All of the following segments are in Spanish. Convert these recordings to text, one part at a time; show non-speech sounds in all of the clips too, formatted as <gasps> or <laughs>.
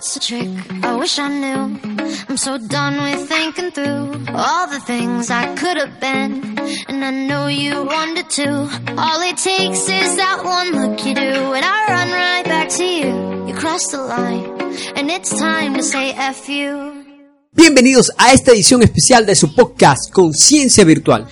What's the trick? I wish I knew. I'm so done with thinking through all the things I could have been. And I know you wanted to. All it takes is that one look you do. And I run right back to you. You cross the line. And it's time to say F you. Bienvenidos a esta edición especial de su podcast Conciencia Virtual.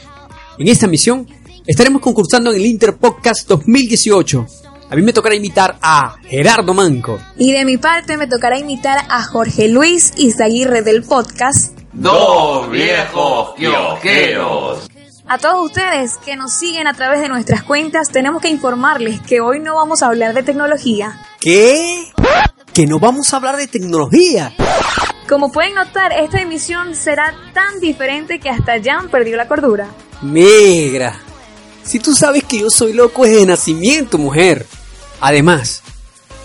En esta misión estaremos concursando en el Interpodcast 2018. A mí me tocará invitar a Gerardo Manco. Y de mi parte me tocará invitar a Jorge Luis Izaguirre del podcast. Dos viejos kiosqueros. A todos ustedes que nos siguen a través de nuestras cuentas, tenemos que informarles que hoy no vamos a hablar de tecnología. ¿Qué? ¿Que no vamos a hablar de tecnología? Como pueden notar, esta emisión será tan diferente que hasta Jan perdió la cordura. Negra. Si tú sabes que yo soy loco desde nacimiento, mujer. Además,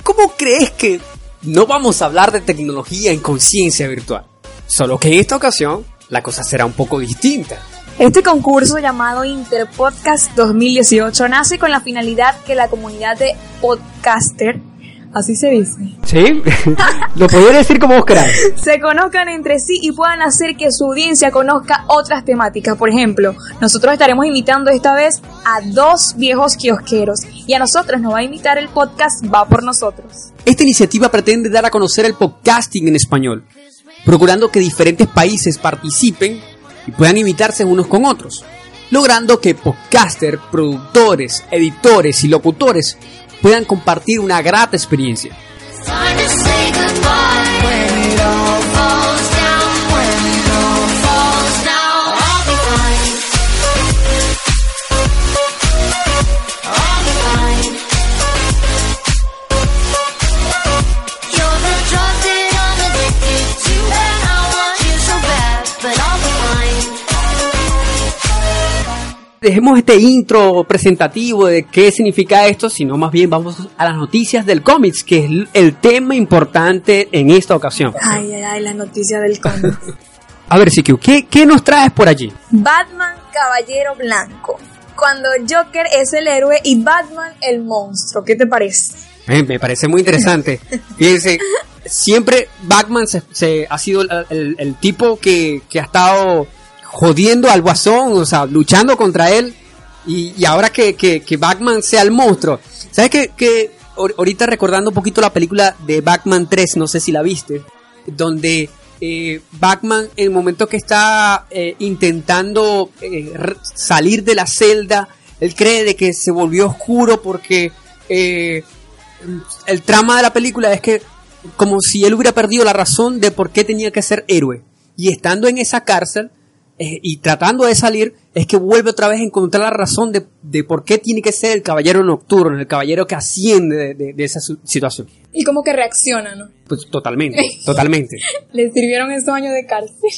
¿cómo crees que no vamos a hablar de tecnología en conciencia virtual? Solo que en esta ocasión la cosa será un poco distinta. Este concurso llamado Interpodcast 2018 nace con la finalidad que la comunidad de podcaster, así se dice, ¿Sí? <laughs> Lo podría decir como vos queráis. se conozcan entre sí y puedan hacer que su audiencia conozca otras temáticas. Por ejemplo, nosotros estaremos invitando esta vez a dos viejos kiosqueros y a nosotros nos va a invitar el podcast Va por nosotros. Esta iniciativa pretende dar a conocer el podcasting en español, procurando que diferentes países participen y puedan imitarse unos con otros, logrando que podcasters, productores, editores y locutores puedan compartir una grata experiencia. Dejemos este intro presentativo de qué significa esto, sino más bien vamos a las noticias del cómics, que es el tema importante en esta ocasión. Ay, ay, ay, la noticia del cómic. <laughs> A ver, Sikiu, ¿qué, ¿qué nos traes por allí? Batman Caballero Blanco. Cuando Joker es el héroe y Batman el monstruo. ¿Qué te parece? Eh, me parece muy interesante. <laughs> Fíjense, siempre Batman se, se- ha sido el, el- el tipo que, que ha estado jodiendo al guasón, o sea, luchando contra él. Y, ahora que, que, que Batman sea el monstruo. ¿Sabes que, que ahor- ahorita recordando un poquito la película de Batman 3, no sé si la viste, donde eh, Batman en el momento que está eh, intentando eh, salir de la celda, él cree de que se volvió oscuro porque el trama de la película es que como si él hubiera perdido la razón de por qué tenía que ser héroe. Y estando en esa cárcel eh, y tratando de salir, es que vuelve otra vez a encontrar la razón de, de por qué tiene que ser el caballero nocturno, el caballero que asciende de, de- de esa situación. Y como que reacciona, ¿no? Pues totalmente, <laughs> totalmente. Le sirvieron esos años de cárcel.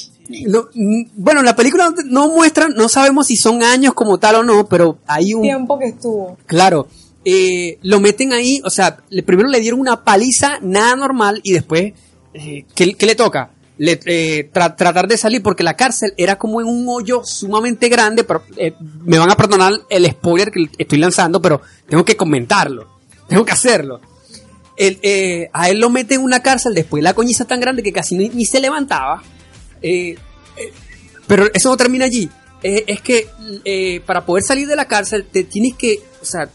Lo- mm, bueno, la película no- no muestra, no sabemos si son años como tal o no, pero hay un... Tiempo que estuvo. Claro, eh, lo meten ahí, o sea, primero le dieron una paliza, nada normal, y después, eh, ¿qué, qué le toca? Eh, tra- tratar de salir, porque la cárcel era como en un hoyo sumamente grande, pero eh, me van a perdonar el spoiler que estoy lanzando, pero tengo que comentarlo, tengo que hacerlo. Eh, a él lo meten en una cárcel después de la coñiza tan grande que casi ni, ni se levantaba. Pero eso no termina allí. Es que para poder salir de la cárcel te tienes que, o sea,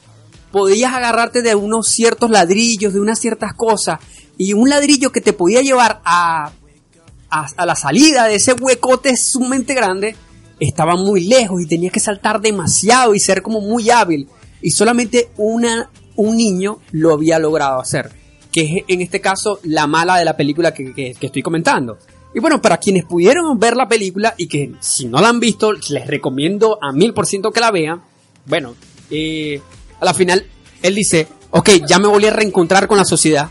podías agarrarte de unos ciertos ladrillos, de unas ciertas cosas, y un ladrillo que te podía llevar a, a, la salida de ese huecote sumamente grande estaba muy lejos y tenías que saltar demasiado y ser como muy hábil. Y solamente una, un niño lo había logrado hacer, que es en este caso la mala de la película que, que- que estoy comentando. Y bueno, para quienes pudieron ver la película y que si no la han visto, les recomiendo a mil por ciento que la vean. Bueno, eh, a la final él dice, ok, ya me volví a reencontrar con la sociedad.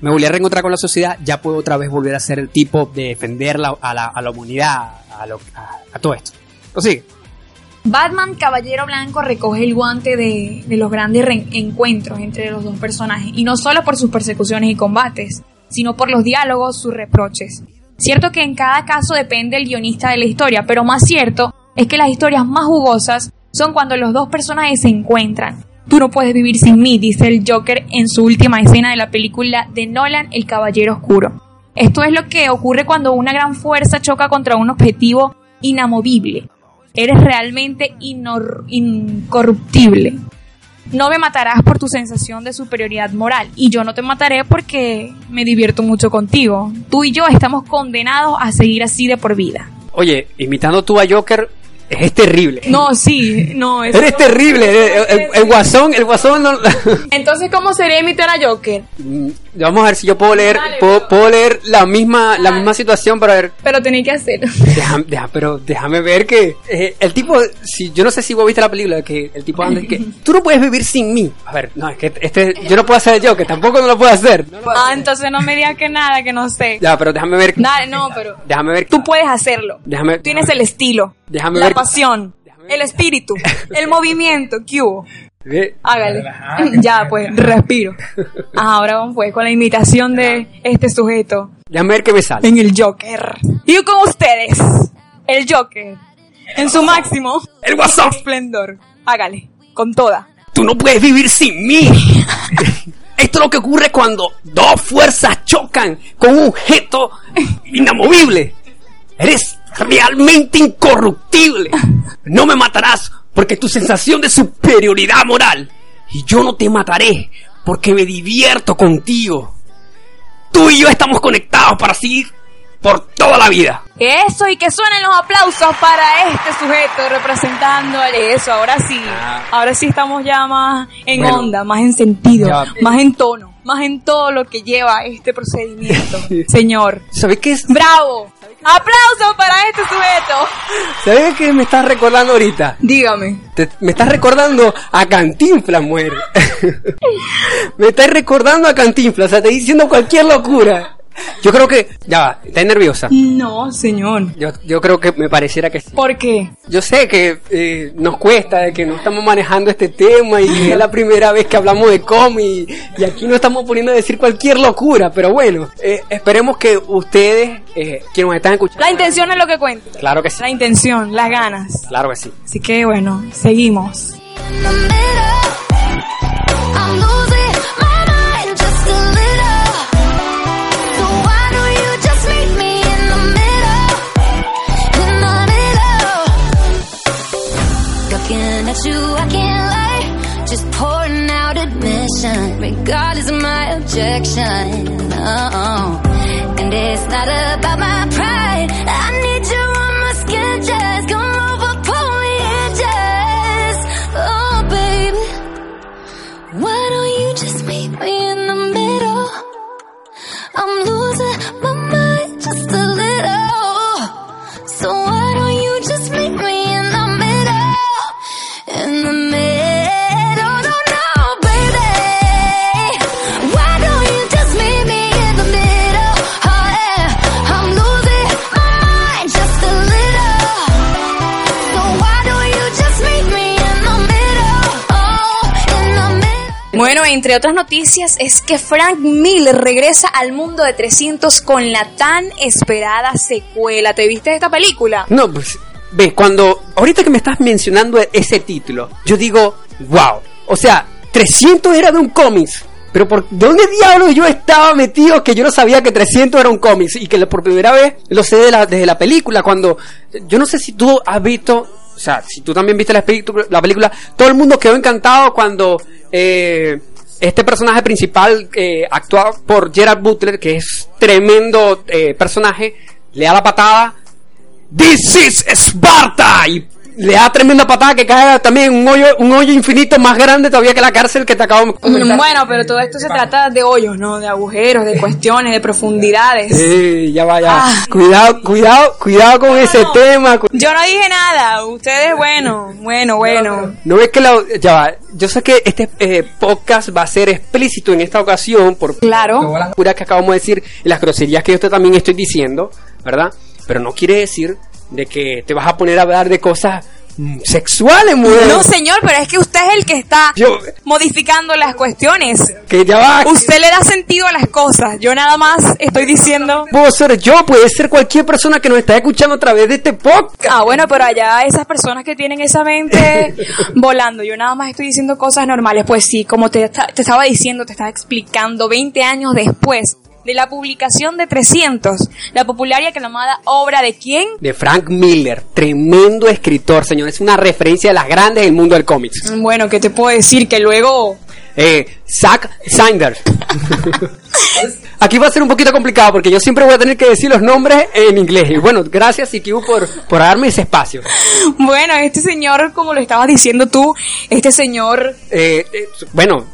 Me volví a reencontrar con la sociedad, ya puedo otra vez volver a ser el tipo de defender a, la, a la humanidad, a, lo- todo esto. Prosigue. Batman Caballero Blanco recoge el guante de, de los grandes encuentros entre los dos personajes, y no solo por sus persecuciones y combates, sino por los diálogos, sus reproches. Cierto que en cada caso depende el guionista de la historia, pero más cierto es que las historias más jugosas son cuando los dos personajes se encuentran. Tú no puedes vivir sin mí, dice el Joker en su última escena de la película de Nolan, El Caballero Oscuro. Esto es lo que ocurre cuando una gran fuerza choca contra un objetivo inamovible. Eres realmente incorruptible. No me matarás por tu sensación de superioridad moral y yo no te mataré porque me divierto mucho contigo. Tú y yo estamos condenados a seguir así de por vida. Oye, imitando tú a Joker es terrible. No, sí, no, <laughs> eso Eres no- terrible. El, el- el guasón, el guasón no... <laughs> Entonces, ¿cómo sería imitar a Joker? Vamos a ver si yo puedo leer, Dale, puedo, puedo leer la misma, la misma situación para ver. Pero tenéis que hacerlo. Deja- deja- pero déjame ver que eh, el tipo, si yo no sé si vos viste la película, que el tipo anda y que <laughs> tú no puedes vivir sin mí. A ver, no, es que este, yo no puedo hacer yo, que tampoco no lo puedo hacer. Ah, entonces no me digas que nada, que no sé. Ya, pero déjame ver. Dale, no, pero Déjame ver. tú puedes hacerlo. Déjame. Tienes el estilo, Déjame la ver. pasión, el espíritu, <laughs> el movimiento. ¿Qué hubo? Hágale. ya, pues, respiro. <laughs> Ahora vamos pues con la imitación de este sujeto Déjame ver qué me sale. en el Joker. Y con ustedes, el Joker, en su máximo El guasón. esplendor. Hágale, con toda. Tú no puedes vivir sin mí. <laughs> Esto es lo que ocurre cuando dos fuerzas chocan con un objeto inamovible. Eres realmente incorruptible. No me matarás porque tu sensación de superioridad moral. Y yo no te mataré porque me divierto contigo. Tú y yo estamos conectados para seguir por toda la vida. Eso, y que suenen los aplausos para este sujeto representando eso. Ahora sí, ahora sí estamos ya más en Bueno. onda, más en sentido, Ya. más en tono, más en todo lo que lleva este procedimiento. <laughs> Señor, ¿Sabes qué es? bravo. Aplausos para este sujeto. ¿Sabes qué me estás recordando ahorita? Dígame. Te- me estás recordando a Cantinflas, mujer. <laughs> me estás recordando a Cantinflas, o sea, te estoy diciendo cualquier locura. Yo creo que... Ya va, estás nerviosa. No, señor. Yo, yo creo que me pareciera que sí. ¿Por qué? Yo sé que eh, nos cuesta, de que no estamos manejando este tema y que es la primera vez que hablamos de cómic y aquí no estamos poniendo a decir cualquier locura, pero bueno, eh, esperemos que ustedes, eh, quienes nos están escuchando... La intención es lo que cuenta. Claro que sí, La intención, las ganas. claro que sí. Así que bueno, seguimos. I'm losing admission, regardless of my objection. Oh. And it's not about my Bueno, entre otras noticias es que Frank Miller regresa al mundo de 300 con la tan esperada secuela. ¿Te viste esta película? No, pues, ve, cuando, ahorita que me estás mencionando ese título, yo digo, wow, o sea, 300 era de un cómics. Pero por dónde diablos yo estaba metido que yo no sabía que 300 era un cómics y que por primera vez lo sé de la, desde la película cuando yo no sé si tú has visto, o sea, si tú también viste la, la película todo el mundo quedó encantado cuando eh, este personaje principal eh, actuado por Gerard Butler, que es tremendo eh, personaje, le da la patada. This is Sparta le da tremenda patada que cae también un hoyo, un hoyo infinito más grande todavía que la cárcel que te acabo de comentar. Bueno, pero todo esto se trata de hoyos, ¿no? De agujeros, de cuestiones, de profundidades. Sí, ya va, ya. Ah. Cuidado, cuidado, cuidado con ese tema. Yo no dije nada, ustedes, bueno, bueno, bueno. No ves que la, ya va. Yo sé que este eh, podcast va a ser explícito en esta ocasión por Claro. todas las puras que acabamos de decir y las groserías que yo te también estoy diciendo, ¿verdad? Pero no quiere decir de que te vas a poner a hablar de cosas mm, sexuales, mujer. No, señor, pero es que usted es el que está Yo- modificando las cuestiones. Que ya va. Usted le da sentido a las cosas. Yo nada más estoy diciendo. Puedo ser yo, puede ser cualquier persona que nos está escuchando a través de este podcast. Ah, bueno, pero allá esas personas que tienen esa mente <laughs> volando. Yo nada más estoy diciendo cosas normales. Pues sí, como te, te estaba diciendo, te estaba explicando, 20 años después de la publicación de 300, la popular y aclamada obra de quién? De Frank Miller, tremendo escritor, señor. Es una referencia de las grandes del mundo del cómics. Bueno, ¿qué te puedo decir? Que luego Eh, Zack Snyder. <laughs> Aquí va a ser un poquito complicado porque yo siempre voy a tener que decir los nombres en inglés. Y bueno, gracias Ikibu por, por darme ese espacio. Bueno, este señor, como lo estabas diciendo tú, este señor, Eh, eh, bueno,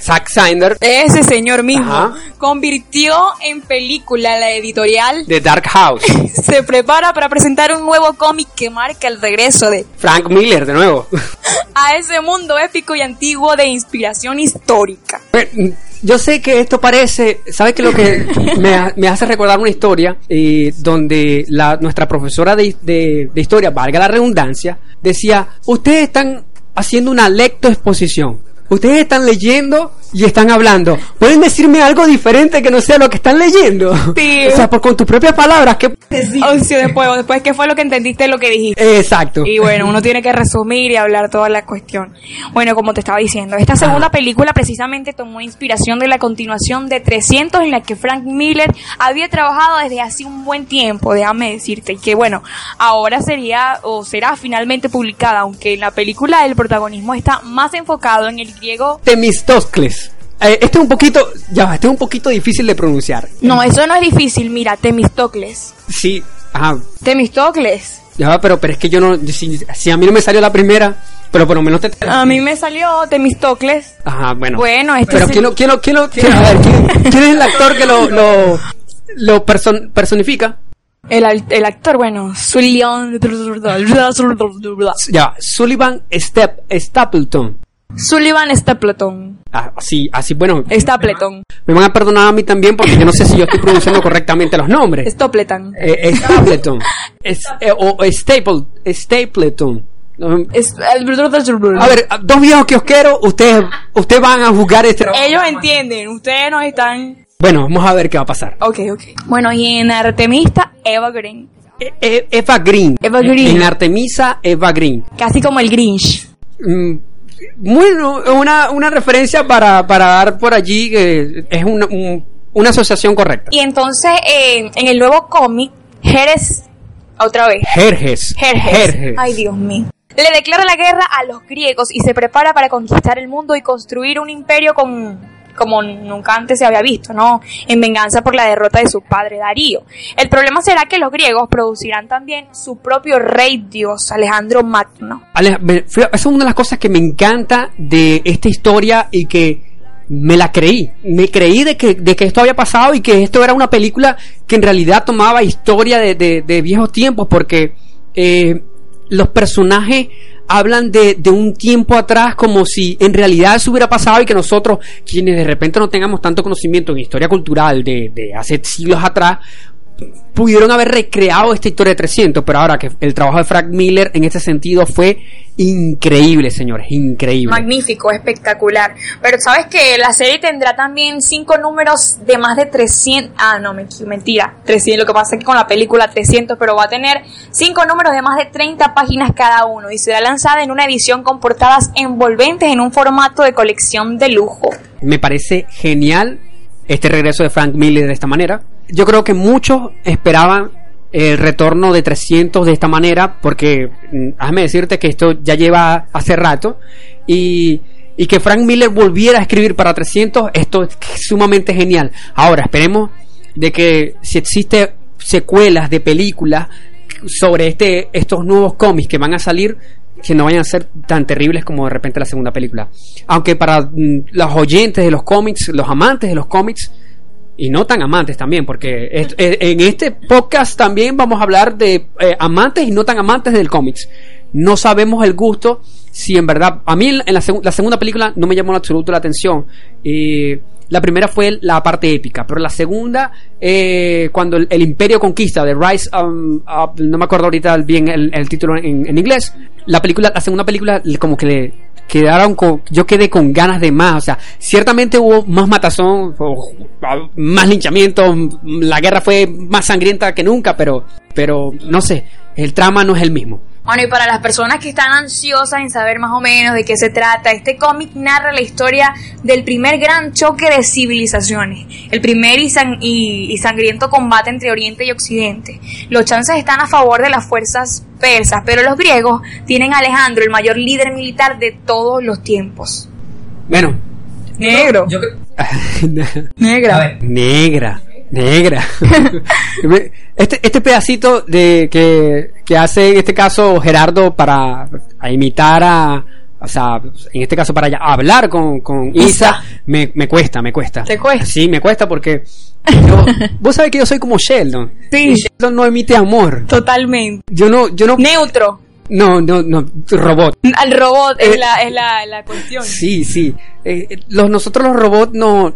Zack Snyder ese señor mismo, Ajá. convirtió en película la editorial. de Dark House. <laughs> Se prepara para presentar un nuevo cómic que marca el regreso de Frank Miller, de nuevo. <laughs> a ese mundo épico y antiguo de inspiración histórica. Bueno, Yo sé que esto parece, ¿sabes qué? Lo que <laughs> me hace recordar una historia eh, donde la, nuestra profesora de, de- de historia, valga la redundancia, decía, ustedes están haciendo una lectoexposición. Ustedes están leyendo y están hablando. ¿Pueden decirme algo diferente que no sea lo que están leyendo? Sí. <laughs> O sea, por, con tus propias palabras, ¿qué? O sea, después, después, ¿qué fue lo que entendiste lo que dijiste? Exacto. Y bueno, uno tiene que resumir y hablar toda la cuestión. Bueno, como te estaba diciendo, esta segunda película precisamente tomó inspiración de la continuación de 300 en la que Frank Miller había trabajado desde hace un buen tiempo, déjame decirte, y que bueno, ahora sería o será finalmente publicada, aunque en la película el protagonismo está más enfocado en el griego. Temistocles. Eh, este es un poquito, ya este es un poquito difícil de pronunciar. No, eso no es difícil, mira, Temistocles. Sí, ajá, Temistocles. Ya va, pero, pero es que yo no. Si, si a mí no me salió la primera, pero por lo menos te. A mí me salió Temistocles. Ajá, bueno. Bueno, este Pero es ¿quién lo, quién lo, quién lo, quién- a ver, ¿quién, quién es el actor que lo, lo, lo person- personifica? El, el actor, bueno, Sullivan. Ya, va, Sullivan Step, Stapleton. Sullivan Stapleton. Ah, así, así, bueno. Stapleton. Me van a perdonar a mí también porque yo no sé si yo estoy pronunciando correctamente los nombres. Stapleton. Eh, Stapleton. Es, eh, o Staple, Stapleton. Es- A ver, dos viejos kiosqueros, ustedes, ustedes van a jugar este. Ellos entienden, ustedes no están. Bueno, vamos a ver qué va a pasar. Ok, ok. Bueno, y en Artemista, Eva Green. E- e- Eva Green. Eva Green. En Artemisa, Eva Green. Casi como el Grinch. Mm, Bueno, una, una referencia para, para dar por allí que es una, un- una asociación correcta. Y entonces, eh, en el nuevo cómic, Jerez, otra vez. Jerjes. Jerjes. Ay, Dios mío. Le declara la guerra a los griegos y se prepara para conquistar el mundo y construir un imperio con como nunca antes se había visto, ¿no? En venganza por la derrota de su padre Darío. El problema será que los griegos producirán también su propio rey dios, Alejandro Magno. Esa es una de las cosas que me encanta de esta historia y que me la creí. Me creí de que, de que esto había pasado y que esto era una película que en realidad tomaba historia de, de- de viejos tiempos porque eh, los personajes hablan de, de un tiempo atrás como si en realidad eso hubiera pasado y que nosotros, quienes de repente no tengamos tanto conocimiento en historia cultural de, de hace siglos atrás, pudieron haber recreado esta historia de 300, pero ahora que el trabajo de Frank Miller en este sentido fue increíble, señores, increíble. Magnífico, espectacular. Pero sabes que la serie tendrá también cinco números de más de 300. Ah, no, me- mentira. 300. Lo que pasa es que con la película 300, pero va a tener cinco números de más de 30 páginas cada uno y será lanzada en una edición con portadas envolventes en un formato de colección de lujo. Me parece genial este regreso de Frank Miller de esta manera. Yo creo que muchos esperaban el retorno de 300 de esta manera, porque mm, hazme decirte que esto ya lleva hace rato, y, y que Frank Miller volviera a escribir para 300, esto es sumamente genial. Ahora, esperemos de que si existe secuelas de películas sobre este, estos nuevos cómics que van a salir, que no vayan a ser tan terribles como de repente la segunda película. Aunque para mm, los oyentes de los cómics, los amantes de los cómics, y no tan amantes también, porque en este podcast también vamos a hablar de eh, amantes y no tan amantes del cómics. No sabemos el gusto, si en verdad, a mí en la, segu- la segunda película no me llamó en absoluto la atención. La primera fue la parte épica, pero la segunda, eh, cuando el, Imperio conquista, The Rise, um, Up, no me acuerdo ahorita bien el, título en, inglés, la película, la segunda película, como que le quedaron con, yo quedé con ganas de más, o sea, ciertamente hubo más matazón, más linchamiento, la guerra fue más sangrienta que nunca, pero, pero no sé, el trama no es el mismo. Bueno, y para las personas que están ansiosas en saber más o menos de qué se trata, este cómic narra la historia del primer gran choque de civilizaciones, el primer y, san- y- y sangriento combate entre Oriente y Occidente. Los chances están a favor de las fuerzas persas, pero los griegos tienen a Alejandro, el mayor líder militar de todos los tiempos. Bueno, Negro. <laughs> Negra. Negra, negra. <laughs> este, este pedacito de que, que hace en este caso Gerardo para a imitar a, o sea, en este caso para hablar con, con Isa, Isa. me, me cuesta, me cuesta. ¿Te cuesta? Sí, me cuesta porque yo- <laughs> vos sabés que yo soy como Sheldon. Sí. Y Sheldon no emite amor. Totalmente. Yo no, yo no, Neutro. no, no, no, robot. Al robot Eh, es, la, es la, la cuestión. Sí, sí. Eh, eh, los, nosotros los robots no.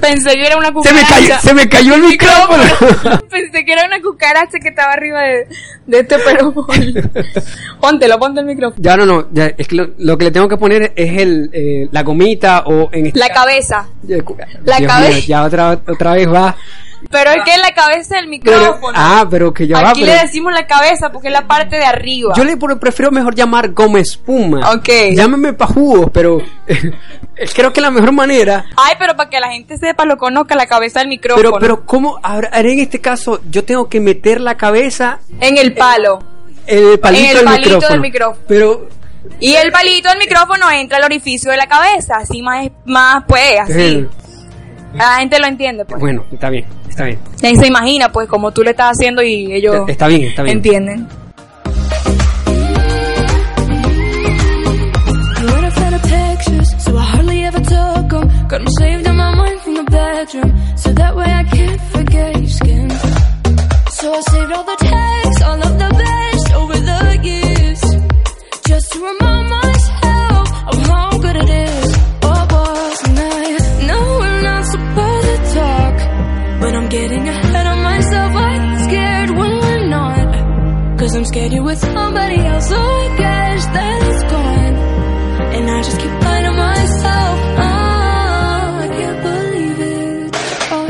Pensé que era una Se cucaracha. me cayó, se me cayó el micrófono. <laughs> Pensé que era una cucaracha que estaba arriba de, de este perro. <laughs> Póntelo, ponte el micrófono. Ya no, no, ya, es que lo, lo que le tengo que poner es el, eh, la gomita o en este La cabeza. Ya, la Dios cabe- mío, ya otra, otra vez va. Pero es que es la cabeza del Pero- micrófono. ah, pero que ya va. Aquí pero- le decimos la cabeza porque es la parte de arriba. yo le prefiero mejor llamar goma espuma. Ok. Llámeme pa' jugos, pero <laughs> creo que la mejor manera. Ay, pero para que la gente sepa, lo conozca la cabeza del micrófono. Pero, pero, ¿cómo? Ahora, en este caso, yo tengo que meter la cabeza En el palo. en el palito, En el del, palito micrófono. del micrófono. Pero, Y el palito del micrófono entra al orificio de la cabeza. Así más, más pues, así. eh, La gente lo entiende, pues. bueno, está bien, está bien. Y se imagina, pues, como tú le estás haciendo y ellos Está bien, está bien. entienden. I'm scared you're with somebody else, so I guess that it's gone. And I just keep lying to myself. Oh, I can't believe it. Oh,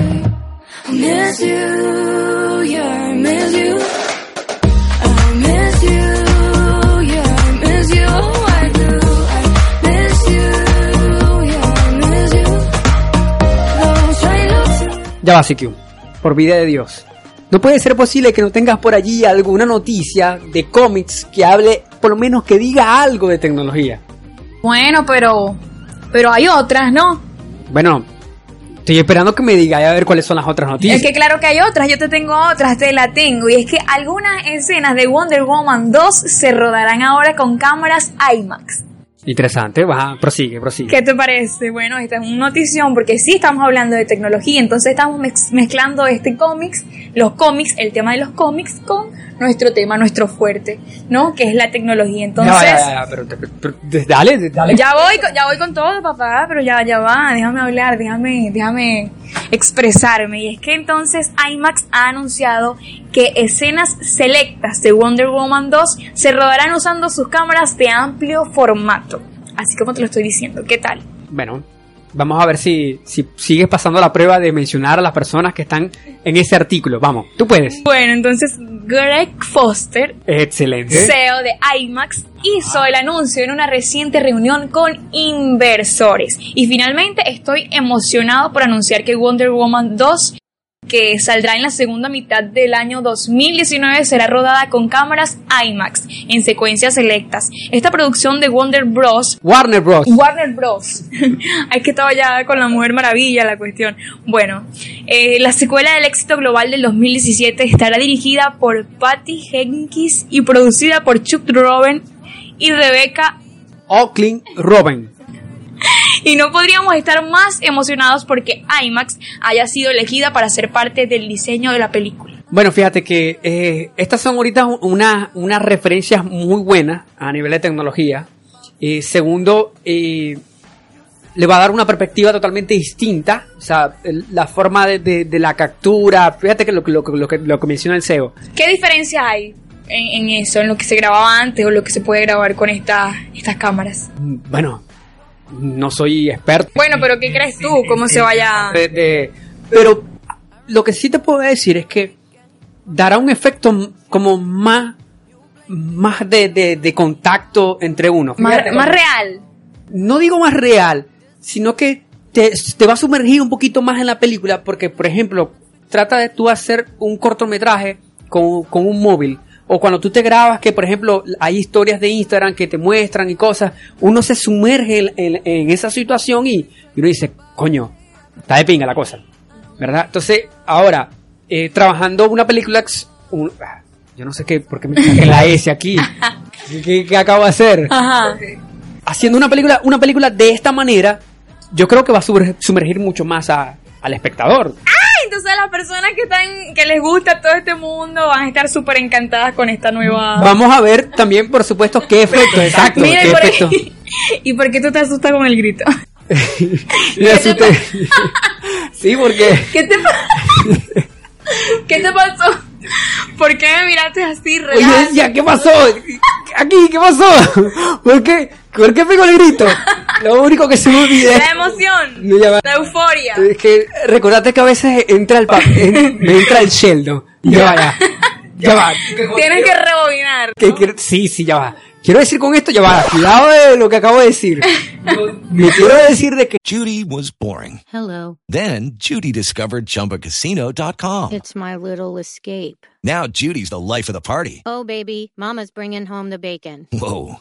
I miss you. Oh, Ya va, CQ. Por vida de Dios. No puede ser posible que no tengas por allí alguna noticia de cómics que hable, por lo menos que diga algo de tecnología. Bueno, pero. Pero hay otras, ¿no? Bueno, estoy esperando que me diga a ver cuáles son las otras noticias. Es que claro que hay otras, yo te tengo otras, te la tengo. Y es que algunas escenas de Wonder Woman 2 se rodarán ahora con cámaras IMAX. Interesante, va, prosigue, prosigue. ¿Qué te parece? Bueno, esta es una notición porque sí estamos hablando de tecnología, entonces estamos mez- mezclando este cómics, los cómics, el tema de los cómics con nuestro tema, nuestro fuerte, ¿no? Que es la tecnología. Entonces, Ya, ya, ya, pero, te- pero- pero- dale, dale. ya voy, ya voy con todo, papá, pero ya, ya va, déjame hablar, déjame, déjame expresarme. Y es que entonces IMAX ha anunciado que escenas selectas de Wonder Woman 2 se rodarán usando sus cámaras de amplio formato. Así como te lo estoy diciendo, ¿qué tal? Bueno, vamos a ver si, si sigues pasando la prueba de mencionar a las personas que están en ese artículo. Vamos, tú puedes. Bueno, entonces Greg Foster, Excelente. CEO de IMAX, hizo el anuncio en una reciente reunión con inversores. Y finalmente estoy emocionado por anunciar que Wonder Woman 2 que saldrá en la segunda mitad del año 2019 será rodada con cámaras IMAX en secuencias selectas. Esta producción de Wonder Bros. Warner Bros. Warner Bros. <laughs> es que estaba ya con la Mujer Maravilla la cuestión. Bueno, eh, la secuela del éxito global del 2017 estará dirigida por Patty Jenkins y producida por Chuck Robin y Rebecca Oakland Robin. Y no podríamos estar más emocionados porque IMAX haya sido elegida para ser parte del diseño de la película. Bueno, fíjate que eh, estas son ahorita una- unas referencias muy buenas a nivel de tecnología. Eh, segundo, eh, le va a dar una perspectiva totalmente distinta. O sea, el- la forma de, de- de la captura. Fíjate que lo, que- lo, lo que, lo que menciona el CEO. ¿Qué diferencia hay en, en eso, en lo que se grababa antes o lo que se puede grabar con esta- estas cámaras? Bueno, no soy experto. Bueno, pero ¿qué crees tú? ¿Cómo se vaya...? de- de- pero lo que sí te puedo decir es que dará un efecto como más más de, de- de contacto entre uno. Más, más real. no digo más real, sino que te, te va a sumergir un poquito más en la película porque, por ejemplo, trata de tú hacer un cortometraje con, con un móvil. O cuando tú te grabas, que por ejemplo hay historias de Instagram que te muestran y cosas, uno se sumerge en, en- en esa situación y, y uno dice, coño, está de pinga la cosa. ¿Verdad? Entonces, ahora, eh, trabajando una película, un- ah, yo no sé qué, por qué me saqué la S aquí. <laughs> ¿Qué, qué acabo de hacer? Ajá. haciendo una película, una película de esta manera, yo creo que va a sumer- sumergir mucho más a- al espectador. Entonces las personas que están, que les gusta todo este mundo van a estar súper encantadas con esta nueva... Vamos a ver también, por supuesto, qué efectos, exacto, Mira, qué y por, efectos. <laughs> ¿y por qué tú te asustas con el grito? <laughs> Me asusté. <laughs> sí, porque ¿Qué te, ¿Qué te pasó? ¿Por qué me miraste así, Oye, real? decía, ¿qué pasó? Aquí, ¿qué pasó? ¿Por qué? ¿Por qué pegó el grito? Lo único que se me olvida La emoción, No, ya va. la euforia. Es que recordate que a veces entra el pa- <laughs> en- me entra el Sheldon. Ya va, ya. Ya va. Tienes que rebobinar. Que quiero- sí, sí, ya va. Quiero decir con esto, ya va. Cuidado de lo que acabo de decir. <laughs> Me quiero decir de que Judy was boring. Hello. Then Judy discovered ChumbaCasino.com. It's my little escape. Now Judy's the life of the party. Oh, baby, Mama's bringing home the bacon. Whoa,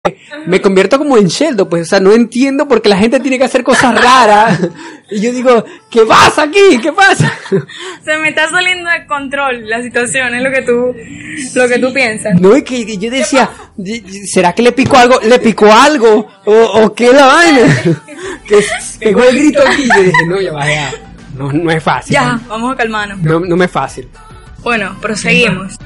Me convierto como en Sheldon, pues, o sea, no entiendo por qué la gente tiene que hacer cosas raras. Y yo digo, ¿qué pasa aquí? ¿Qué pasa? Se me está saliendo de control la situación, es lo que tú, lo que tú piensas. No, y que que yo decía, ¿será que le picó algo? ¿Le picó algo? ¿O, o qué la vaina? <laughs> Que pegó el grito aquí. Y yo dije, no, ya va, ya. No, no es fácil. Ya, vamos a calmarnos. No, no me es fácil. Bueno, proseguimos.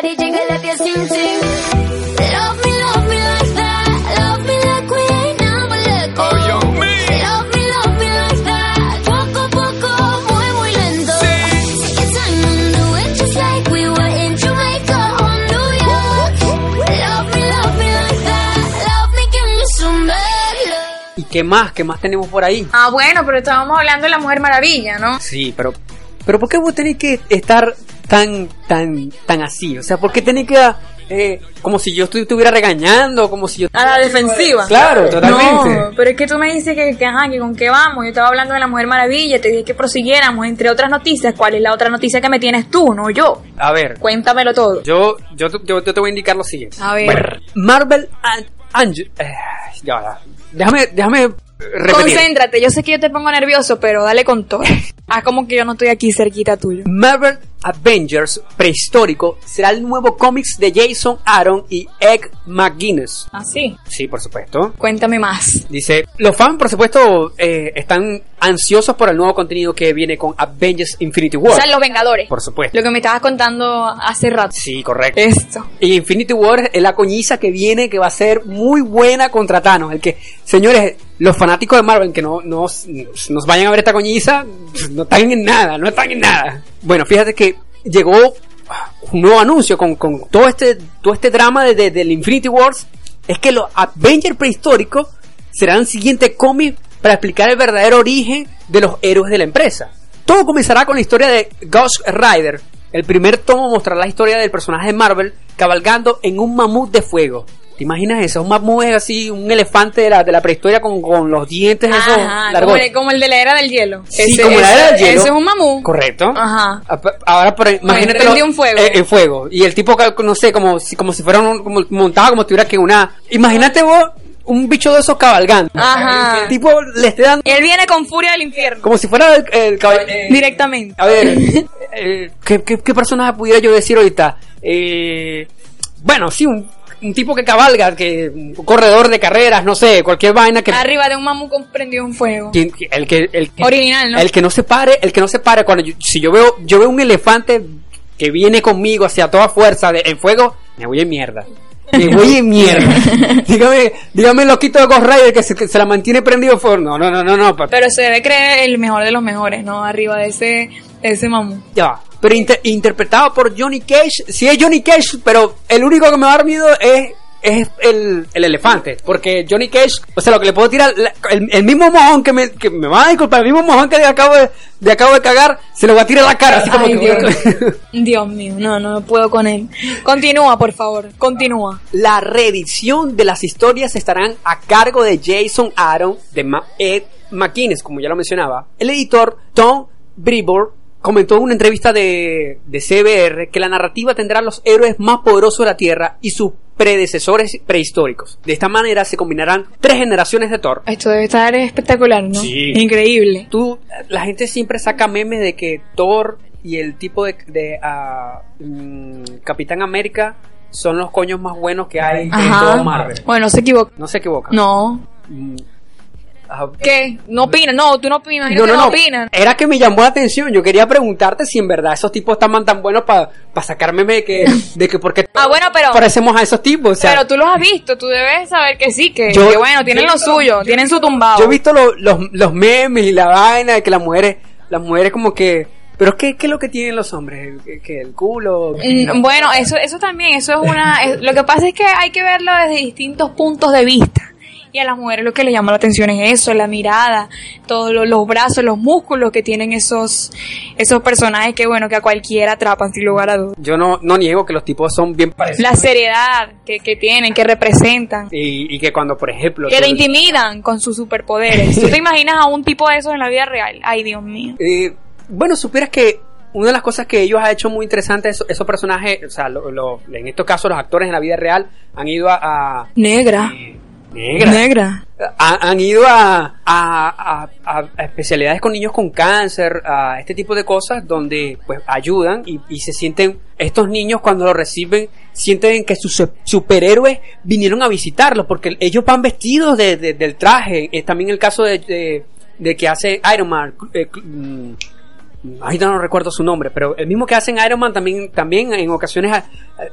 body jiggle up your ting ting. Love me, love me like that. Love me like we ain't never let go. Oh, yo, me. Love me, love me like that. Poco a poco, muy muy lento. Sí. Take your time and do it just like we were in Jamaica or New York. Love me, love me like that. Love me, give me some bad love. ¿Y qué más? ¿Qué más tenemos por ahí? Ah, bueno, pero estábamos hablando de la Mujer Maravilla, ¿no? Sí, pero pero ¿por qué vos tenés que estar tan tan tan así? O sea, ¿por qué tenés que eh, como si yo estu- estuviera regañando, como si yo A la defensiva. Claro, totalmente. No, pero es que tú me dices que, que, ajá, que con qué vamos. Yo estaba hablando de la Mujer Maravilla, te dije que prosiguiéramos, entre otras noticias. ¿Cuál es la otra noticia que me tienes tú, no yo? A ver, Cuéntamelo todo. yo yo, te- yo, yo te voy a indicar lo siguiente. A ver. Marvel and Angel eh, ya, ya. Déjame déjame repetir. Concéntrate, yo sé que yo te pongo nervioso, pero dale con todo. <laughs> Haz como que yo no estoy aquí cerquita tuyo. Marvel Avengers prehistórico será el nuevo cómics de Jason Aaron y Egg McGuinness. ¿Ah, sí? Sí, por supuesto. Cuéntame más. Dice, los fans, por supuesto, eh, están ansiosos por el nuevo contenido que viene con Avengers Infinity War. O sea, los Vengadores. Por supuesto. Lo que me estabas contando hace rato. Sí, correcto. Esto. Y Infinity War es la coñiza que viene, que va a ser muy buena contra Thanos. El que, señores, los fanáticos de Marvel que no nos, nos vayan a ver esta coñiza, no están en nada, no están en nada. Bueno, fíjate que llegó un nuevo anuncio con, con todo este todo este drama de, de- del Infinity Wars. Es que los Avengers prehistóricos serán el siguiente cómic para explicar el verdadero origen de los héroes de la empresa. Todo comenzará con la historia de Ghost Rider. El primer tomo mostrará la historia del personaje de Marvel cabalgando en un mamut de fuego. ¿Te imaginas eso? Un mamut es así, un elefante de la, de la prehistoria con, con los dientes esos Ajá, como largotes. el, como el de la era del hielo. Sí, como la era del hielo. Ese es un mamú. Correcto. Ajá. Ap- Ahora, por, imagínate. prendió un fuego. en fuego. Y el tipo, no sé, como si, como si fuera un, como montado, como tuviera que una. Imagínate vos un bicho de esos cabalgando. Ajá. El tipo le esté dando. Él viene con furia del infierno. Como si fuera el, el caball- eh, Directamente. A ver, <laughs> eh, ¿qué, qué, qué personaje pudiera yo decir ahorita? Eh, bueno, sí, un, un tipo que cabalga, que un corredor de carreras, no sé, cualquier vaina que. Arriba de un mamú con prendió un fuego. quien- el que el que- Original, ¿no? el que no se pare el que no se pare cuando yo- si yo veo yo veo un elefante que viene conmigo hacia toda fuerza de, en fuego me voy en mierda me <laughs> voy en <laughs> mierda dígame dígame el loquito de Ghost Rider que se, que se la mantiene prendido fuego no no no no no Pero se debe creer el mejor de los mejores, ¿no? Arriba de ese, de ese mamú. ya va. Pero inter- interpretado por Johnny Cage sí es Johnny Cage pero el único que me va a dar miedo es es el, el elefante, porque Johnny Cage, o sea, lo que le puedo tirar, la- el, el mismo mojón que me, que me va a disculpar, el mismo mojón que acabo de, de acabo de cagar, se lo va a tirar a la cara, así como Ay, que- Dios. <laughs> Dios mío, no, no puedo con él. Continúa, por favor, continúa. La reedición de las historias estarán a cargo de Jason Aaron de Ma- Ed McInnes, como ya lo mencionaba. El editor Tom Brevoort comentó en una entrevista de, de CBR que la narrativa tendrá los héroes más poderosos de la Tierra y sus predecesores prehistóricos. De esta manera se combinarán tres generaciones de Thor. Esto debe estar espectacular, ¿no? Sí. Increíble. Tú, la gente siempre saca memes de que Thor y el tipo de, de, mm, Capitán América son los coños más buenos que hay en todo Marvel. Bueno, no se equivoca. No se equivoca. No. Mm, ¿Qué? No opinan. No, tú no opinas. No, no, no. opinan. Era que me llamó la atención. Yo quería preguntarte si en verdad esos tipos estaban tan buenos para sacarme de que, de que por qué <laughs> Ah, bueno, pero- parecemos a esos tipos. O sea, pero tú los has visto. Tú debes saber que sí, que, Yo- que bueno, tienen yo- lo suyo. Tienen su tumbado. yo he visto lo- los, los memes y la vaina de que las mujeres, las mujeres como que, pero qué, qué es lo que tienen los hombres, que, que el culo. Mm, Bueno, eso, eso también, eso es una... es- lo que pasa es que hay que verlo desde distintos puntos de vista. Y a las mujeres lo que les llama la atención es eso, la mirada, todos lo- los brazos, los músculos que tienen esos, esos personajes que bueno, que a cualquiera atrapan sin lugar a dudas. Yo no, no niego que los tipos son bien parecidos. La seriedad que, que tienen, que representan, Y, y que cuando, por ejemplo... que te intimidan con sus superpoderes. <laughs> ¿Tú te imaginas a un tipo de esos en la vida real? Ay, Dios mío. Eh, bueno, supieras que una de las cosas que ellos han hecho muy interesante, esos, esos personajes, o sea, lo- lo- en estos casos los actores en la vida real han ido a... a- Negra. Negra. Negra. Ha- han ido a, a- a- especialidades con niños con cáncer, a este tipo de cosas donde pues ayudan y, y se sienten, estos niños cuando lo reciben, sienten que sus su- superhéroes vinieron a visitarlos porque ellos van vestidos de, de- del traje. Es también el caso de, de- de que hace Iron Man. eh, mm, Ahorita no recuerdo su nombre, pero el mismo que hace en Iron Man también, también en ocasiones ha-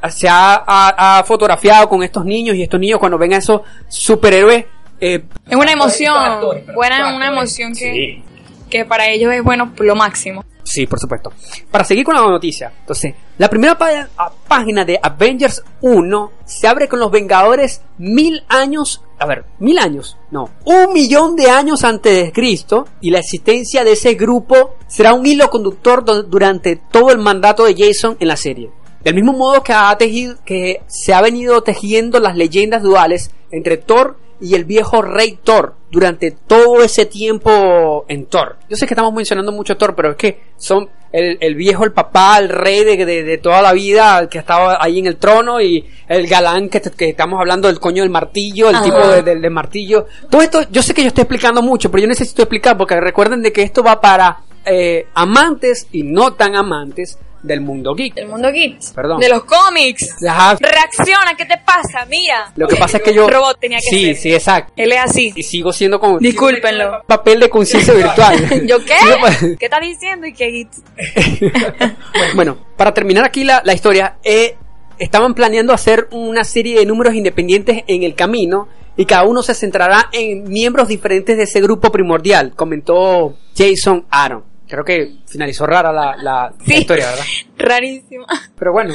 ha- se ha, ha- ha fotografiado con estos niños y estos niños cuando ven a esos superhéroes eh, Es una emoción, actores, buena, actores. una emoción que, Sí. que para ellos es bueno lo máximo. Sí, por supuesto. Para seguir con la noticia, entonces, la primera pa- a- página de Avengers 1 se abre con los Vengadores mil años a ver, mil años, no, un millón de años antes de Cristo y la existencia de ese grupo será un hilo conductor durante todo el mandato de Jason en la serie. Del mismo modo que, ha tejido, que se ha venido tejiendo las leyendas duales entre Thor y el viejo rey Thor durante todo ese tiempo en Thor. Yo sé que estamos mencionando mucho Thor, pero es que son el, el viejo, el papá, el rey de, de- de toda la vida que estaba ahí en el trono y el galán que, que estamos hablando del coño del martillo, el Ajá. tipo de- del del martillo. Todo esto, yo sé que yo estoy explicando mucho, pero yo necesito explicar porque recuerden de que esto va para eh, amantes y no tan amantes del mundo geek. El mundo geek. Perdón. De los cómics. Ajá. Reacciona, ¿qué te pasa? Mira. Lo que pasa es que yo... Robot tenía que Sí, ser. sí, exacto. Él es así. Y sigo siendo como... Discúlpenlo. Papel de conciencia <laughs> virtual. ¿Yo qué? ¿Qué estás diciendo? ¿Y qué geek? <laughs> Bueno, para terminar aquí la, la historia, eh, estaban planeando hacer una serie de números independientes en el camino y cada uno se centrará en miembros diferentes de ese grupo primordial, comentó Jason Aaron. Creo que finalizó rara la, la- historia, ¿verdad? <laughs> Rarísimo. Pero bueno,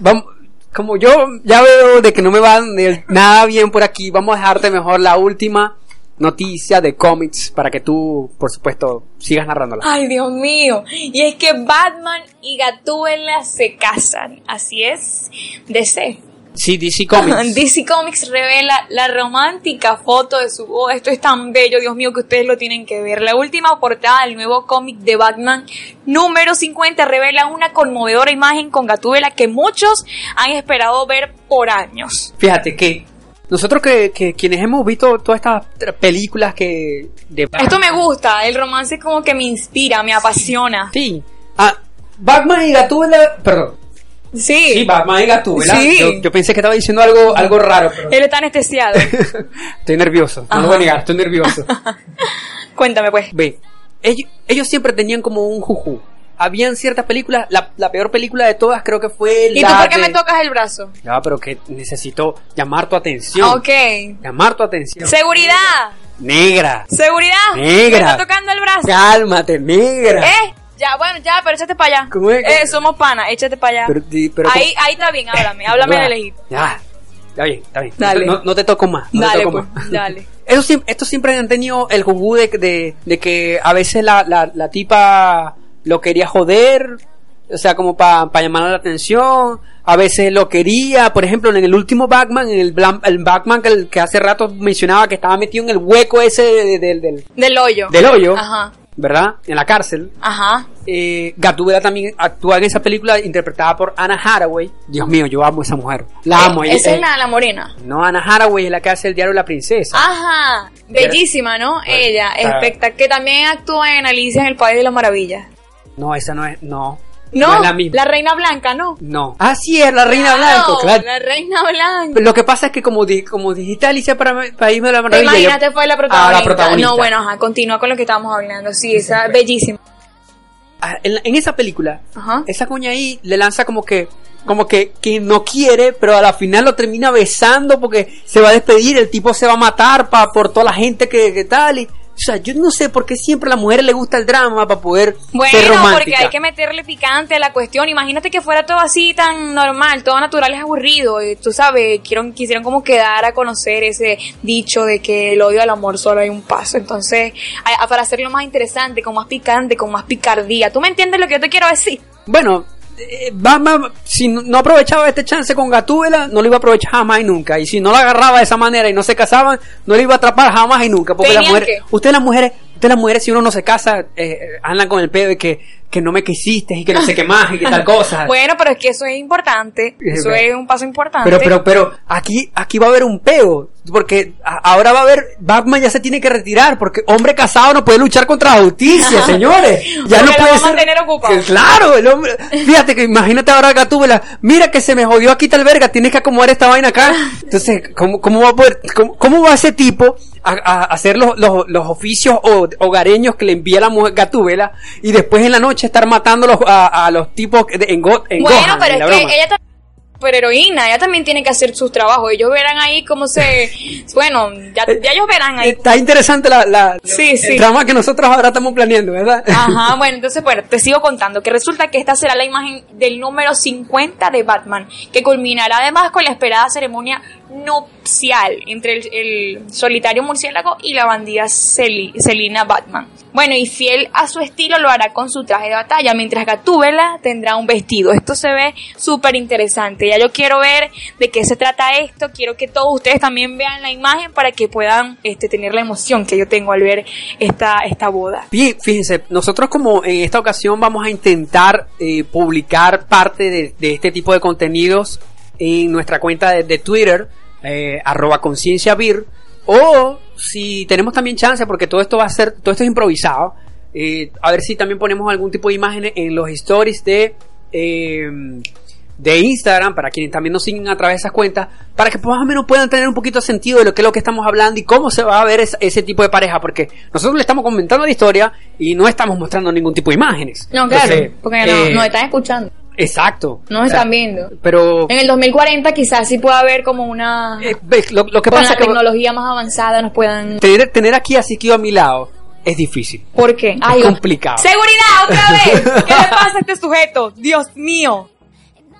vamos, como yo ya veo de que no me va nada bien por aquí, vamos a dejarte mejor la última noticia de cómics para que tú, por supuesto, sigas narrándola. Ay, Dios mío. Y es que Batman y Gatúbela se casan. Así es. DC. Sí, DC Comics. <laughs> DC Comics revela la romántica foto de su boda. Esto es tan bello, Dios mío, que ustedes lo tienen que ver. La última portada del nuevo cómic de Batman, número 50, revela una conmovedora imagen con Gatúbela que muchos han esperado ver por años. Fíjate que nosotros que, que quienes hemos visto todas estas películas que de Esto me gusta, el romance como que me inspira, me apasiona. Sí. Ah, Batman y Gatúbela, perdón. Sí. Sí, Batman y Gatúbela. Sí. Yo, yo pensé que estaba diciendo algo algo raro, pero Él está anestesiado. <laughs> estoy nervioso. No lo voy a negar, estoy nervioso. <laughs> Cuéntame pues. Ve, ellos, ellos siempre tenían como un juju. Habían ciertas películas, la, la peor película de todas creo que fue ¿Y la tú por qué de- me tocas el brazo? Ya, pero que necesito llamar tu atención. Ok. Llamar tu atención. Seguridad. Negra. Seguridad. Negra. Me está tocando el brazo. Cálmate, negra. ¿Eh? Ya, bueno, ya, pero échate para allá. ¿Cómo es? Eh, somos panas, échate para allá. Pero, di- pero ahí, ahí está bien, háblame, háblame de lejito. Ya, está bien, está bien. Dale. No, no te toco más. no te Dale, toco pues, más. <laughs> dale. Eso estos siempre han tenido el jugu de, de, de que a veces la, la, la tipa lo quería joder, o sea, como para llamar la atención. A veces lo quería, por ejemplo, en el último Batman, en el, Blan- el Batman que, el- que hace rato mencionaba que estaba metido en el hueco ese de- de- del- del, Del hoyo. del hoyo, Ajá, ¿verdad? En la cárcel. ajá. Eh, Gatúbela también actúa en esa película interpretada por Anna Hathaway. Dios mío, yo amo a esa mujer. La amo. Eh, ella- Esa es eh, la, la morena. No, Anna Hathaway es la que hace el diario La Princesa. Ajá, bellísima, ¿no? Ella, Claro. espectacular. Que también actúa en Alicia en el País de las Maravillas. No, esa no es. No. No, es la misma. Reina Blanca, ¿no? No. Ah, sí, es la Reina Claro, Blanco, claro. La Reina Blanca. Lo que pasa es que como, di- como dijiste Alicia para País de la Te Maravilla. imagínate, yo- fue la Ah, protagonista. la protagonista. No, bueno, ajá, continúa con lo que estábamos hablando. Sí, esa es bellísima. Ah, en, la- en esa película, Ajá. esa coña ahí le lanza como que como que, que no quiere, pero a la final lo termina besando porque se va a despedir, el tipo se va a matar pa, por toda la gente que, que tal. Y, o sea, yo no sé por qué siempre a la mujer le gusta el drama para poder ser Bueno, romántica. porque hay que meterle picante a la cuestión. Imagínate que fuera todo así tan normal, todo natural es aburrido. Y tú sabes, quiero- quisieron como quedar a conocer ese dicho de que el odio al amor solo hay un paso. Entonces, a- a- para hacerlo más interesante, con más picante, con más picardía. ¿Tú me entiendes lo que yo te quiero decir? Bueno, Batman, si no aprovechaba este chance con Gatúbela, no lo iba a aprovechar jamás y nunca. Y si no la agarraba de esa manera y no se casaban, no le iba a atrapar jamás y nunca. Porque las ¿Tenían mujeres, ustedes las mujeres, ustedes las mujeres, si uno no se casa, eh, andan con el pedo de que, que no me quisiste y que no sé qué más y que tal cosa. <laughs> Bueno, pero es que eso es importante. Eso Eh, es un paso importante. Pero, pero, pero, aquí, aquí va a haber un peo. Porque ahora va a haber, Batman ya se tiene que retirar. Porque hombre casado no puede luchar contra la <laughs> justicia, señores. Ya no puede ser. ocupado. Claro, el hombre. Fíjate que imagínate ahora Gatúbela. Mira que se me jodió aquí tal verga. Tienes que acomodar esta vaina acá. Entonces, ¿cómo, cómo va a poder, cómo, cómo va ese tipo a, a hacer los, los, los oficios ho- hogareños que le envía la mujer Gatúbela y después en la noche estar matando a los, a, los tipos en, Go- en Bueno, pero en es que ella también pero heroína, ella también tiene que hacer sus trabajos. Ellos verán ahí cómo se... <laughs> Bueno, ya, ya ellos verán ahí. Está interesante la, la Sí, el sí. trama que nosotros ahora estamos planeando, ¿verdad? Ajá, <laughs> bueno, entonces, bueno, te sigo contando que resulta que esta será la imagen del número 50 de Batman, que culminará además con la esperada ceremonia nupcial entre el, solitario murciélago y la bandida Celi- Selina Batman. Bueno, y fiel a su estilo lo hará con su traje de batalla, mientras Gatúbela tendrá un vestido. Esto se ve súper interesante. Ya yo quiero ver de qué se trata esto. Quiero que todos ustedes también vean la imagen para que puedan este, tener la emoción que yo tengo al ver esta, esta boda. Fí- Fíjense, nosotros como en esta ocasión vamos a intentar eh, publicar parte de, este tipo de contenidos en nuestra cuenta de Twitter, eh, arroba conciencia vir, o si tenemos también chance, porque todo esto va a ser, todo esto es improvisado, eh, a ver si también ponemos algún tipo de imágenes en los stories de... eh, de Instagram, para quienes también nos siguen a través de esas cuentas, para que más o menos puedan tener un poquito de sentido de lo que es lo que estamos hablando y cómo se va a ver es- ese tipo de pareja, porque nosotros le estamos comentando la historia y no estamos mostrando ningún tipo de imágenes. No, claro, Entonces, porque no, eh, nos están escuchando, Exacto. nos O sea, están viendo. Pero En el 2040 quizás sí pueda haber como una... eh, lo, lo que con pasa la que tecnología más avanzada nos puedan... tener, tener aquí así que a mi lado es difícil. ¿Por qué? es complicado. ¡Seguridad otra <laughs> vez! ¿Qué le pasa a este sujeto? Dios mío.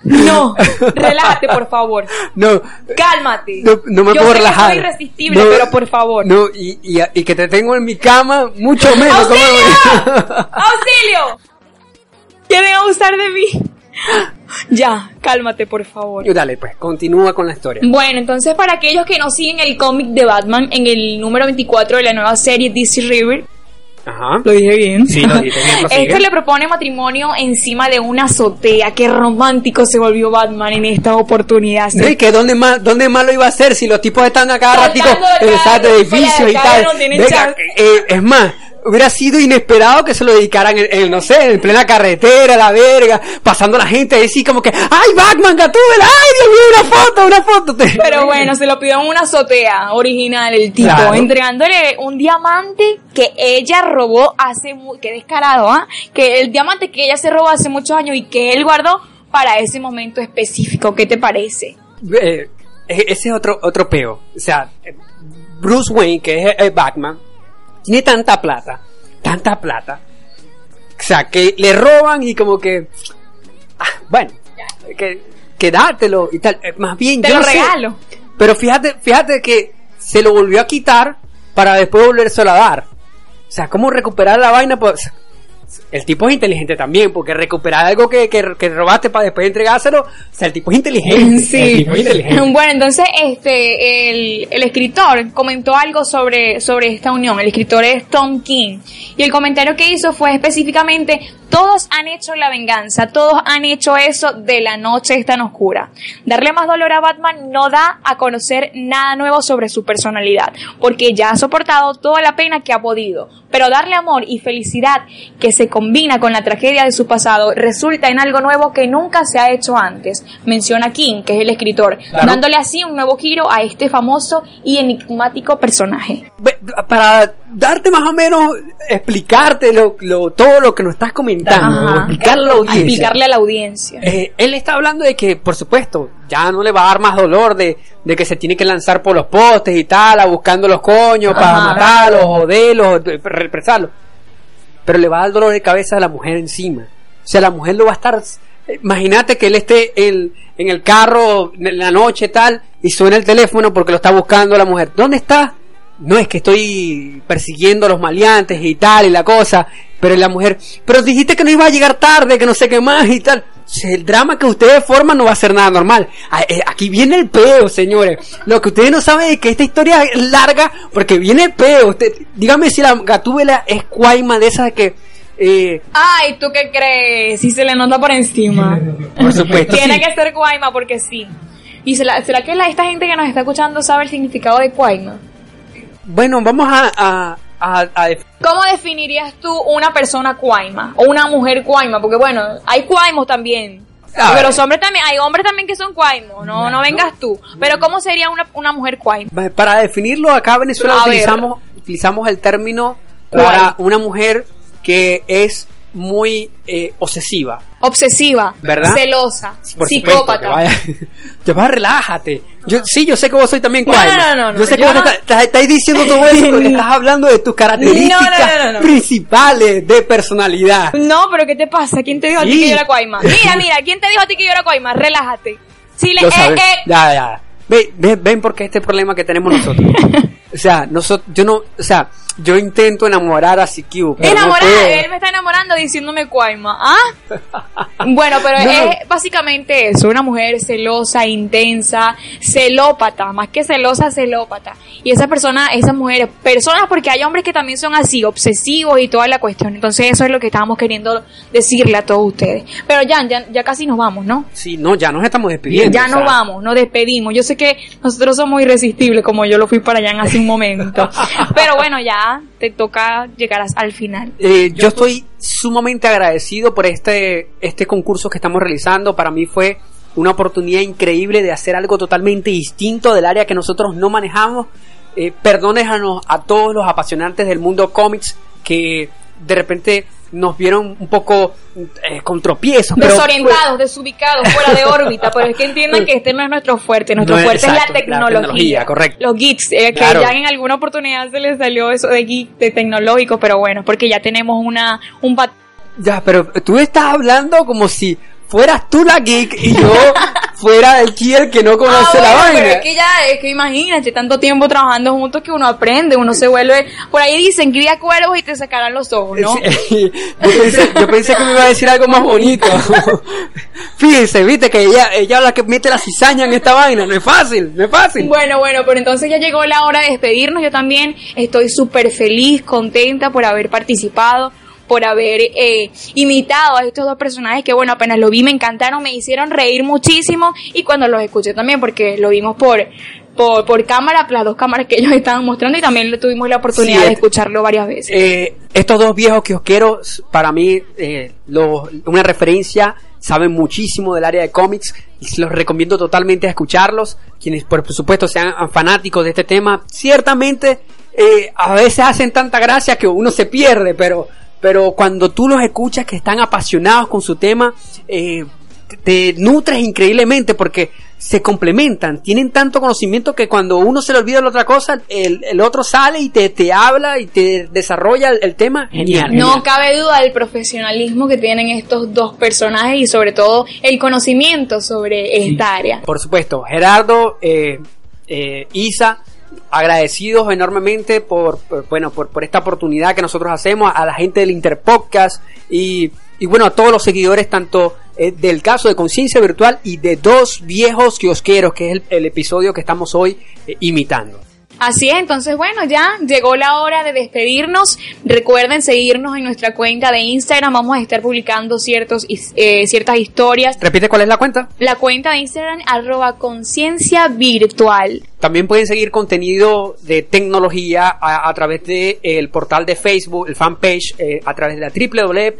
No, relájate por favor. <laughs> No, Cálmate. no, no me Yo puedo sé que relajar. soy irresistible, No, pero por favor. No, y, y, y que te tengo en mi cama, mucho menos. ¿cómo <laughs> ¡Auxilio! ¡Auxilio! ¿Quieren abusar de mí? <gasps> Ya, cálmate por favor. Dale, pues, continúa con la historia. Bueno, entonces para aquellos que no siguen el cómic de Batman en el número 24 de la nueva serie DC River, Ajá. Lo dije bien. Sí, lo bien. Este le propone matrimonio encima de una azotea. Qué romántico se volvió Batman en esta oportunidad. Sí, que dónde más, dónde más lo iba a hacer si los tipos están a cada Saltando ratico de edificios y tal. Venga, eh, es más, hubiera sido inesperado que se lo dedicaran en, en, no sé, en plena carretera, la verga, pasando la gente así como que, ¡ay, Batman, Gatúbela! ¡Ay, Dios mío, una foto, una foto! <laughs> Pero bueno, se lo pidió en una azotea original el tipo, Claro. entregándole un diamante que ella robó hace qué descarado, ¿ah? Que el diamante que ella se robó hace muchos años y que él guardó para ese momento específico. ¿Qué te parece? Eh, ese es otro, otro peo. O sea, Bruce Wayne, que es Batman, tiene tanta plata, tanta plata. O sea, que le roban y como que... ah, bueno, que, que dátelo y tal. Eh, Más bien, Te yo lo no sé. regalo. Pero fíjate, fíjate que se lo volvió a quitar para después volvérselo a dar. O sea, ¿cómo recuperar la vaina? Pues el tipo es inteligente también, porque recuperar algo que, que, que robaste para después entregárselo, o sea, el tipo es inteligente. El Sí. tipo es inteligente. <laughs> Bueno, entonces este el, el escritor comentó algo sobre, sobre esta unión. El escritor es Tom King. Y el comentario que hizo fue específicamente, todos han hecho la venganza, todos han hecho eso de la noche tan oscura. Darle más dolor a Batman no da a conocer nada nuevo sobre su personalidad, porque ya ha soportado toda la pena que ha podido. Pero darle amor y felicidad que se combina con la tragedia de su pasado resulta en algo nuevo que nunca se ha hecho antes, menciona King, que es el escritor, Claro. dándole así un nuevo giro a este famoso y enigmático personaje. Para darte más o menos, explicarte lo, lo- todo lo que nos estás comentando, explicarle a la audiencia. Explicarle a la audiencia. Eh, él está hablando de que, por supuesto, ya no le va a dar más dolor de, de que se tiene que lanzar por los postes y tal, a buscando los coños para Ajá. matarlos, joderlos, represarlos. Pero le va a dar dolor de cabeza a la mujer encima. O sea, la mujer lo va a estar. Imagínate que él esté en, en el carro en la noche tal y suena el teléfono porque lo está buscando la mujer. ¿Dónde está? No es que estoy persiguiendo a los maleantes y tal y la cosa, pero la mujer, pero dijiste que no iba a llegar tarde, que no sé qué más y tal. El drama que ustedes forman no va a ser nada normal. Eh, Aquí viene el peo, señores. Lo que ustedes no saben es que esta historia es larga porque viene el peo. Usted, dígame si la gatúbela es cuaima de esas que... eh, Ay, ¿tú qué crees? Si se le nota por encima. por supuesto. Tiene sí. que ser Guayma porque sí. ¿Y será, será que la, esta gente que nos está escuchando sabe el significado de Guayma? Bueno, vamos a... a, a- a def- ¿Cómo definirías tú una persona cuaima o una mujer cuaima? Porque bueno, hay cuaimos también. A Pero ver. los hombres también, hay hombres también que son cuaimos, no, no vengas tú. Pero ¿cómo sería una, una mujer cuaima? Para definirlo, acá en Venezuela A ver. utilizamos, utilizamos el término ¿Cuál? para una mujer que es muy eh, obsesiva. Obsesiva, ¿Verdad? celosa, Por psicópata. que Te vas, relájate. Yo, sí, yo sé que vos soy también No, no, no, no, Yo sé que yo vos no- estás, estás- estás diciendo todo eso porque <laughs> estás hablando de tus características principales de personalidad. No, pero ¿qué te pasa? ¿Quién te dijo a ti que yo era cuaima? Mira, mira, <laughs> ¿quién te dijo a ti que yo era cuaima? Relájate. Si le, eh, eh, Ya, ya. Ve, ve- ven porque este problema que tenemos nosotros. <laughs> o sea, nosotros, yo no, o sea, yo intento enamorar a no Enamorada, puedo. él me está enamorando diciéndome cuaima. ¿Ah? <laughs> Bueno, pero No. es básicamente eso, una mujer celosa, intensa, celópata, más que celosa, celópata. Y esa persona, esas mujeres, personas, porque hay hombres que también son así, obsesivos y toda la cuestión. Entonces eso es lo que estábamos queriendo decirle a todos ustedes. Pero ya, ya, ya casi nos vamos, ¿no? Sí, no, ya nos estamos despidiendo. Ya o sea, nos vamos, nos despedimos. Yo sé que nosotros somos irresistibles, como yo lo fui para allá en hace un momento. <laughs> Pero bueno, ya te toca llegar al final. Eh, yo estoy sumamente agradecido por este, este concurso que estamos realizando. Para mí fue una oportunidad increíble de hacer algo totalmente distinto del área que nosotros no manejamos. Eh, perdónenos a todos los apasionantes del mundo cómics que de repente nos vieron un poco eh, con tropiezos. pero- Desorientados, desubicados, fuera de órbita, pero es que entiendan que este no es nuestro fuerte, nuestro No es- fuerte exacto, es la la tecnología. tecnología, correcto. Los geeks, eh, Claro. que ya en alguna oportunidad se les salió eso de geek, de tecnológico, pero bueno, porque ya tenemos una un Ya, pero tú estás hablando como si fueras tú la geek y yo fuera el tier que no conoce Ah, la bueno, vaina. pero es que ya, es que imagínate, tanto tiempo trabajando juntos que uno aprende, uno se vuelve, por ahí dicen, cría cuervos y te sacarán los ojos, ¿no? Sí, <laughs> yo, pensé, yo pensé que me iba a decir algo más bonito. <laughs> Fíjense, viste que ella, ella es la que mete la cizaña en esta vaina. No es fácil, no es fácil. Bueno, bueno, pero entonces ya llegó la hora de despedirnos. Yo también estoy súper feliz, contenta por haber participado, por haber eh, imitado a estos dos personajes que, bueno, apenas lo vi, me encantaron, me hicieron reír muchísimo y cuando los escuché también, porque lo vimos por, por, por cámara, las dos cámaras que ellos estaban mostrando y también tuvimos la oportunidad Sí, de es- escucharlo varias veces. Eh, estos dos viejos kiosqueros, para mí, eh, los- una referencia, saben muchísimo del área de cómics y los recomiendo totalmente a escucharlos. Quienes, por supuesto, sean fanáticos de este tema, ciertamente eh, a veces hacen tanta gracia que uno se pierde, pero, pero cuando tú los escuchas que están apasionados con su tema, eh, te- nutres increíblemente porque se complementan, tienen tanto conocimiento que cuando uno se le olvida la otra cosa, el, el otro sale y te, te habla y te desarrolla el, el tema. Genial. No genial. cabe duda del profesionalismo que tienen estos dos personajes y sobre todo el conocimiento sobre esta área. Por supuesto, Gerardo, eh, eh, Isa, agradecidos enormemente por, bueno, por, esta oportunidad que nosotros hacemos, a la gente del Interpodcast y, bueno, a todos los seguidores, tanto eh, del caso de Conciencia Virtual y de Dos Viejos Kiosqueros, que es el, el episodio que estamos hoy eh, imitando. Así es, entonces bueno, ya llegó la hora de despedirnos. Recuerden seguirnos en nuestra cuenta de Instagram, vamos a estar publicando ciertos, eh, ciertas historias. Repite cuál es la cuenta. La cuenta de Instagram, arroba conciencia virtual. También pueden seguir contenido de tecnología a, a través del el portal de Facebook, el fanpage, eh, a través de la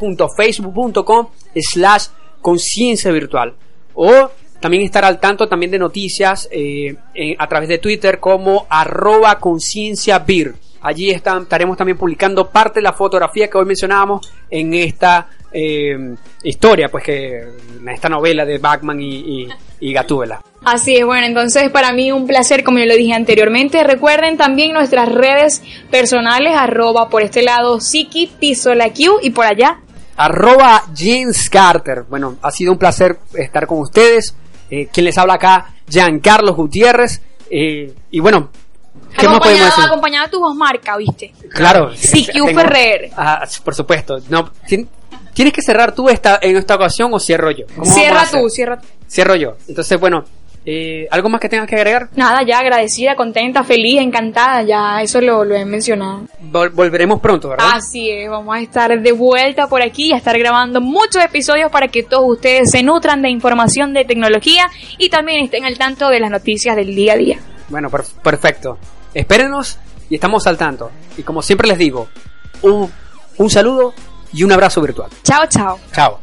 www.facebook.com slash conciencia virtual. O también estar al tanto también de noticias eh, en- a través de Twitter como arroba conciencia vir. Allí estaremos también publicando parte de la fotografía que hoy mencionábamos en esta eh, historia, pues que en esta novela de Batman y, y, y Gatúbela. Así es, bueno, entonces para mí un placer, como yo lo dije anteriormente. Recuerden también nuestras redes personales, arroba por este lado Siki, Piso la Q y por allá arroba James Carter. Bueno, ha sido un placer estar con ustedes. Eh, quien les habla acá, Giancarlo Gutiérrez. Eh, y bueno, ¿qué más podemos acompañado, decir? acompañado de tu voz marca, ¿viste? Claro. CQ <laughs> Ferrer. Ah, por supuesto. No, tien- ¿Tienes que cerrar tú esta, en esta ocasión o cierro yo? ¿Cómo vamos a Cierra tú, cierra tú. Cierro yo. Entonces, bueno, eh, ¿algo más que tengas que agregar? Nada, ya agradecida, contenta, feliz, encantada, ya eso lo, lo he mencionado. Vol- volveremos pronto, ¿verdad? Así es, vamos a estar de vuelta por aquí y a estar grabando muchos episodios para que todos ustedes se nutran de información de tecnología y también estén al tanto de las noticias del día a día. Bueno, per- perfecto. Espérenos y estamos al tanto. Y como siempre les digo, un, un saludo y un abrazo virtual. Chao, chao. Chao.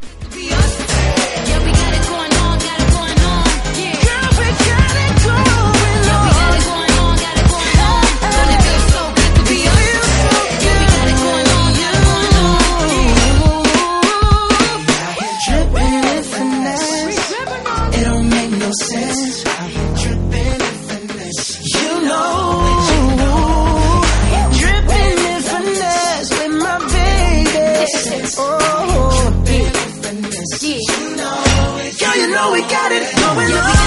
Know we got it going on.